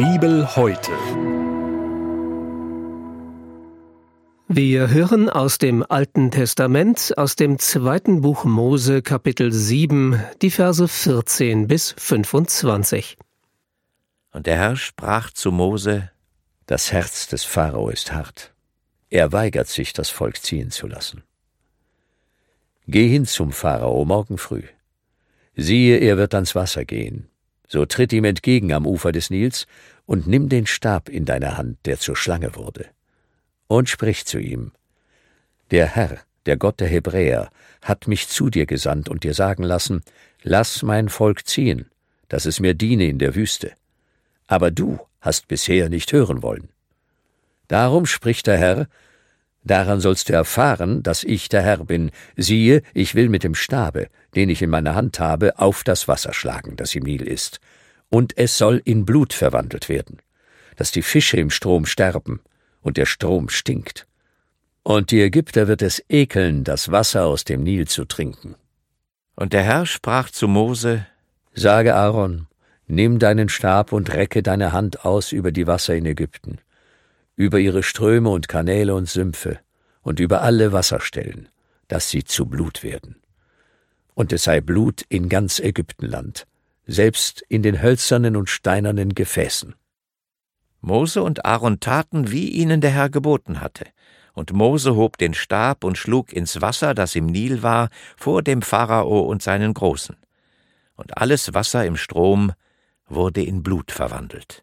Bibel heute. Wir hören aus dem Alten Testament, aus dem zweiten Buch Mose Kapitel 7, die Verse 14 bis 25. Und der Herr sprach zu Mose, Das Herz des Pharao ist hart. Er weigert sich, das Volk ziehen zu lassen. Geh hin zum Pharao morgen früh. Siehe, er wird ans Wasser gehen. So tritt ihm entgegen am Ufer des Nils und nimm den Stab in deine Hand, der zur Schlange wurde. Und sprich zu ihm, Der Herr, der Gott der Hebräer, hat mich zu dir gesandt und dir sagen lassen, Lass mein Volk ziehen, dass es mir diene in der Wüste. Aber du hast bisher nicht hören wollen. Darum spricht der Herr, Daran sollst du erfahren, dass ich der Herr bin. Siehe, ich will mit dem Stabe, den ich in meiner Hand habe, auf das Wasser schlagen, das im Nil ist. Und es soll in Blut verwandelt werden, dass die Fische im Strom sterben und der Strom stinkt. Und die Ägypter wird es ekeln, das Wasser aus dem Nil zu trinken. Und der Herr sprach zu Mose, Sage Aaron, nimm deinen Stab und recke deine Hand aus über die Wasser in Ägypten über ihre Ströme und Kanäle und Sümpfe und über alle Wasserstellen, dass sie zu Blut werden. Und es sei Blut in ganz Ägyptenland, selbst in den hölzernen und steinernen Gefäßen. Mose und Aaron taten, wie ihnen der Herr geboten hatte. Und Mose hob den Stab und schlug ins Wasser, das im Nil war, vor dem Pharao und seinen Großen. Und alles Wasser im Strom wurde in Blut verwandelt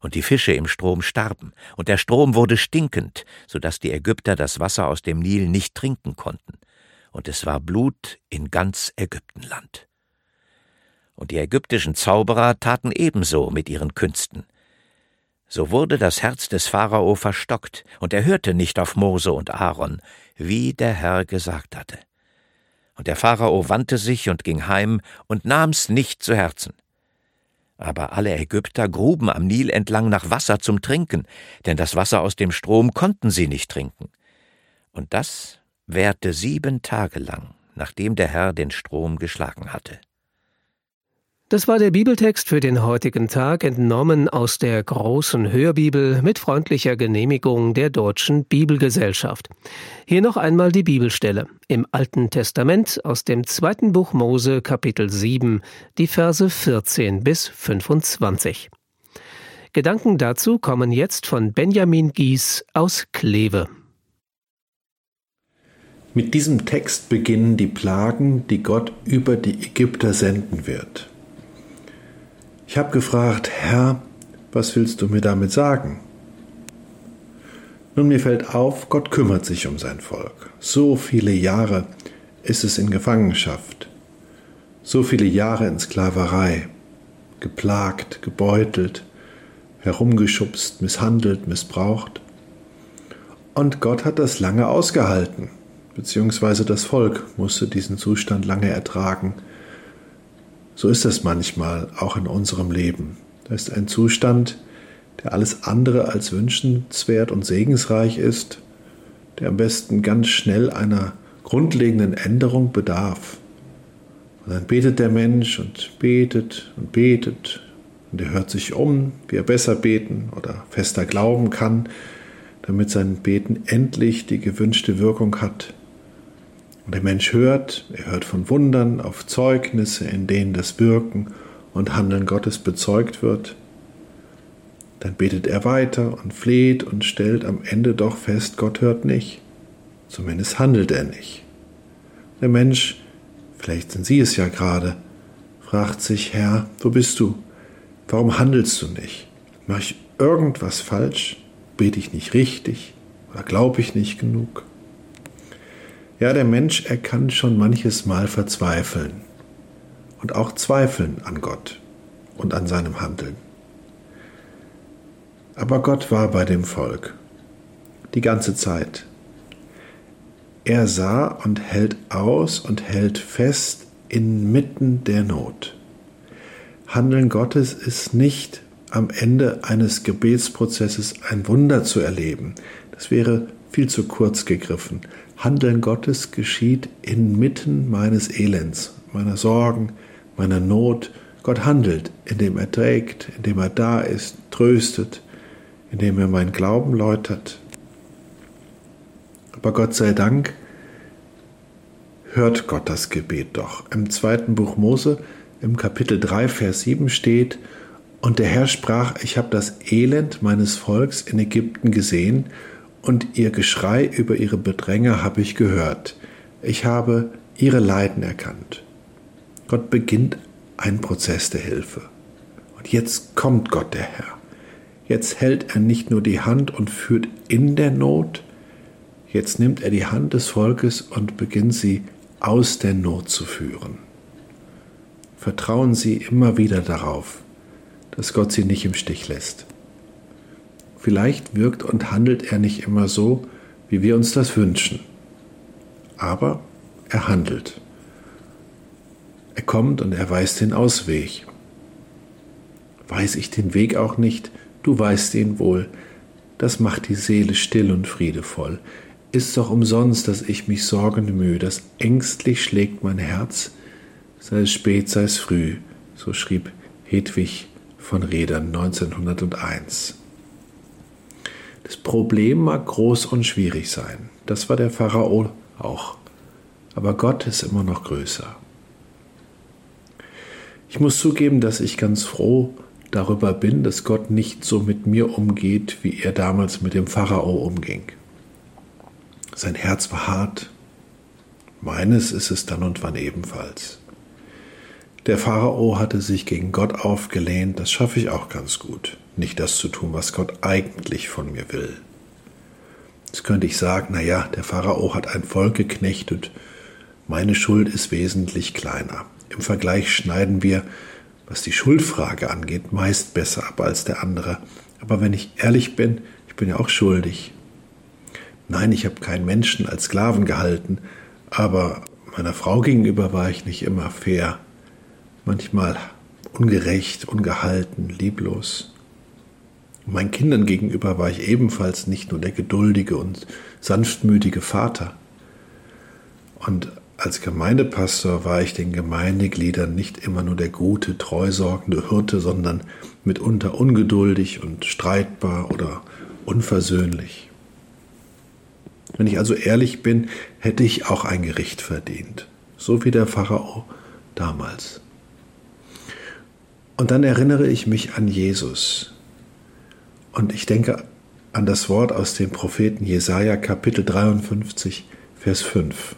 und die Fische im Strom starben, und der Strom wurde stinkend, so dass die Ägypter das Wasser aus dem Nil nicht trinken konnten, und es war Blut in ganz Ägyptenland. Und die ägyptischen Zauberer taten ebenso mit ihren Künsten. So wurde das Herz des Pharao verstockt, und er hörte nicht auf Mose und Aaron, wie der Herr gesagt hatte. Und der Pharao wandte sich und ging heim und nahm's nicht zu Herzen. Aber alle Ägypter gruben am Nil entlang nach Wasser zum Trinken, denn das Wasser aus dem Strom konnten sie nicht trinken. Und das währte sieben Tage lang, nachdem der Herr den Strom geschlagen hatte. Das war der Bibeltext für den heutigen Tag, entnommen aus der großen Hörbibel mit freundlicher Genehmigung der Deutschen Bibelgesellschaft. Hier noch einmal die Bibelstelle im Alten Testament aus dem zweiten Buch Mose Kapitel 7, die Verse 14 bis 25. Gedanken dazu kommen jetzt von Benjamin Gies aus Kleve. Mit diesem Text beginnen die Plagen, die Gott über die Ägypter senden wird. Ich habe gefragt, Herr, was willst du mir damit sagen? Nun, mir fällt auf, Gott kümmert sich um sein Volk. So viele Jahre ist es in Gefangenschaft, so viele Jahre in Sklaverei, geplagt, gebeutelt, herumgeschubst, misshandelt, missbraucht. Und Gott hat das lange ausgehalten, beziehungsweise das Volk musste diesen Zustand lange ertragen so ist das manchmal auch in unserem Leben. Da ist ein Zustand, der alles andere als wünschenswert und segensreich ist, der am besten ganz schnell einer grundlegenden Änderung bedarf. Und dann betet der Mensch und betet und betet und er hört sich um, wie er besser beten oder fester glauben kann, damit sein Beten endlich die gewünschte Wirkung hat. Und der Mensch hört, er hört von Wundern auf Zeugnisse, in denen das Wirken und Handeln Gottes bezeugt wird. Dann betet er weiter und fleht und stellt am Ende doch fest, Gott hört nicht. Zumindest handelt er nicht. Der Mensch, vielleicht sind Sie es ja gerade, fragt sich, Herr, wo bist du? Warum handelst du nicht? Mache ich irgendwas falsch? Bete ich nicht richtig? Oder glaube ich nicht genug? Ja, der Mensch, er kann schon manches Mal verzweifeln und auch zweifeln an Gott und an seinem Handeln. Aber Gott war bei dem Volk die ganze Zeit. Er sah und hält aus und hält fest inmitten der Not. Handeln Gottes ist nicht am Ende eines Gebetsprozesses ein Wunder zu erleben. Das wäre viel zu kurz gegriffen. Handeln Gottes geschieht inmitten meines Elends, meiner Sorgen, meiner Not. Gott handelt, indem er trägt, indem er da ist, tröstet, indem er meinen Glauben läutert. Aber Gott sei Dank hört Gott das Gebet doch. Im zweiten Buch Mose, im Kapitel 3, Vers 7 steht, und der Herr sprach, ich habe das Elend meines Volks in Ägypten gesehen, und ihr Geschrei über ihre Bedränger habe ich gehört. Ich habe ihre Leiden erkannt. Gott beginnt einen Prozess der Hilfe. Und jetzt kommt Gott der Herr. Jetzt hält er nicht nur die Hand und führt in der Not, jetzt nimmt er die Hand des Volkes und beginnt sie aus der Not zu führen. Vertrauen Sie immer wieder darauf, dass Gott Sie nicht im Stich lässt. Vielleicht wirkt und handelt er nicht immer so, wie wir uns das wünschen, aber er handelt. Er kommt und er weiß den Ausweg. Weiß ich den Weg auch nicht, du weißt ihn wohl. Das macht die Seele still und friedevoll. Ist doch umsonst, dass ich mich sorgend mühe, dass ängstlich schlägt mein Herz, sei es spät, sei es früh, so schrieb Hedwig von Rädern 1901. Das Problem mag groß und schwierig sein, das war der Pharao auch, aber Gott ist immer noch größer. Ich muss zugeben, dass ich ganz froh darüber bin, dass Gott nicht so mit mir umgeht, wie er damals mit dem Pharao umging. Sein Herz war hart, meines ist es dann und wann ebenfalls. Der Pharao hatte sich gegen Gott aufgelehnt, das schaffe ich auch ganz gut, nicht das zu tun, was Gott eigentlich von mir will. Jetzt könnte ich sagen, naja, der Pharao hat ein Volk geknechtet, meine Schuld ist wesentlich kleiner. Im Vergleich schneiden wir, was die Schuldfrage angeht, meist besser ab als der andere. Aber wenn ich ehrlich bin, ich bin ja auch schuldig. Nein, ich habe keinen Menschen als Sklaven gehalten, aber meiner Frau gegenüber war ich nicht immer fair. Manchmal ungerecht, ungehalten, lieblos. meinen Kindern gegenüber war ich ebenfalls nicht nur der geduldige und sanftmütige Vater. Und als Gemeindepastor war ich den Gemeindegliedern nicht immer nur der gute, treusorgende Hirte, sondern mitunter ungeduldig und streitbar oder unversöhnlich. Wenn ich also ehrlich bin, hätte ich auch ein Gericht verdient, so wie der Pharao damals. Und dann erinnere ich mich an Jesus. Und ich denke an das Wort aus dem Propheten Jesaja, Kapitel 53, Vers 5.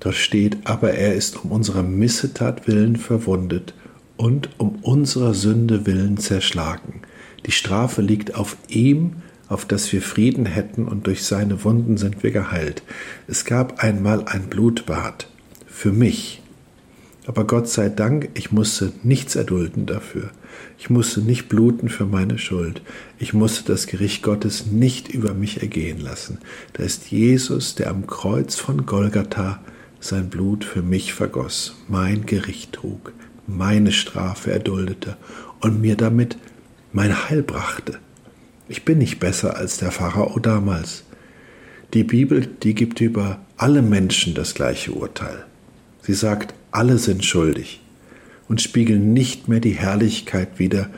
Dort steht, aber er ist um unserer Missetat willen verwundet und um unserer Sünde willen zerschlagen. Die Strafe liegt auf ihm, auf dass wir Frieden hätten, und durch seine Wunden sind wir geheilt. Es gab einmal ein Blutbad für mich. Aber Gott sei Dank, ich musste nichts erdulden dafür. Ich musste nicht bluten für meine Schuld. Ich musste das Gericht Gottes nicht über mich ergehen lassen. Da ist Jesus, der am Kreuz von Golgatha sein Blut für mich vergoss, mein Gericht trug, meine Strafe erduldete und mir damit mein Heil brachte. Ich bin nicht besser als der Pharao damals. Die Bibel, die gibt über alle Menschen das gleiche Urteil. Sie sagt, alle sind schuldig und spiegeln nicht mehr die Herrlichkeit wider,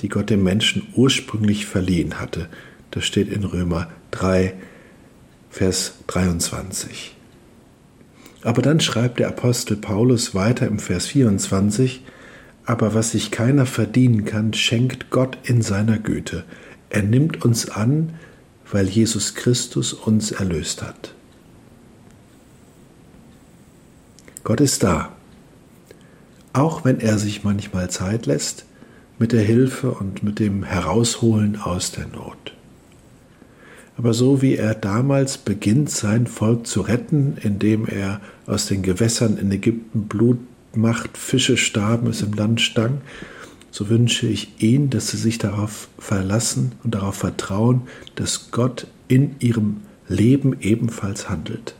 die Gott dem Menschen ursprünglich verliehen hatte. Das steht in Römer 3, Vers 23. Aber dann schreibt der Apostel Paulus weiter im Vers 24, aber was sich keiner verdienen kann, schenkt Gott in seiner Güte. Er nimmt uns an, weil Jesus Christus uns erlöst hat. Gott ist da, auch wenn er sich manchmal Zeit lässt mit der Hilfe und mit dem Herausholen aus der Not aber so wie er damals beginnt, sein Volk zu retten, indem er aus den Gewässern in Ägypten Blut macht, Fische starben, es im Land stang, so wünsche ich ihnen, dass sie sich darauf verlassen und darauf vertrauen, dass Gott in ihrem Leben ebenfalls handelt.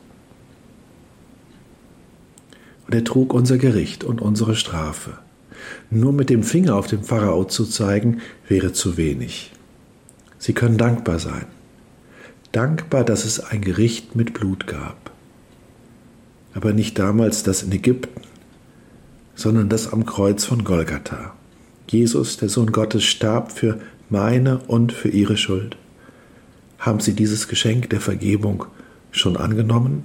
Und er trug unser Gericht und unsere Strafe. Nur mit dem Finger auf den Pharao zu zeigen, wäre zu wenig. Sie können dankbar sein dankbar, dass es ein Gericht mit Blut gab. Aber nicht damals das in Ägypten, sondern das am Kreuz von Golgatha. Jesus, der Sohn Gottes, starb für meine und für ihre Schuld. Haben Sie dieses Geschenk der Vergebung schon angenommen?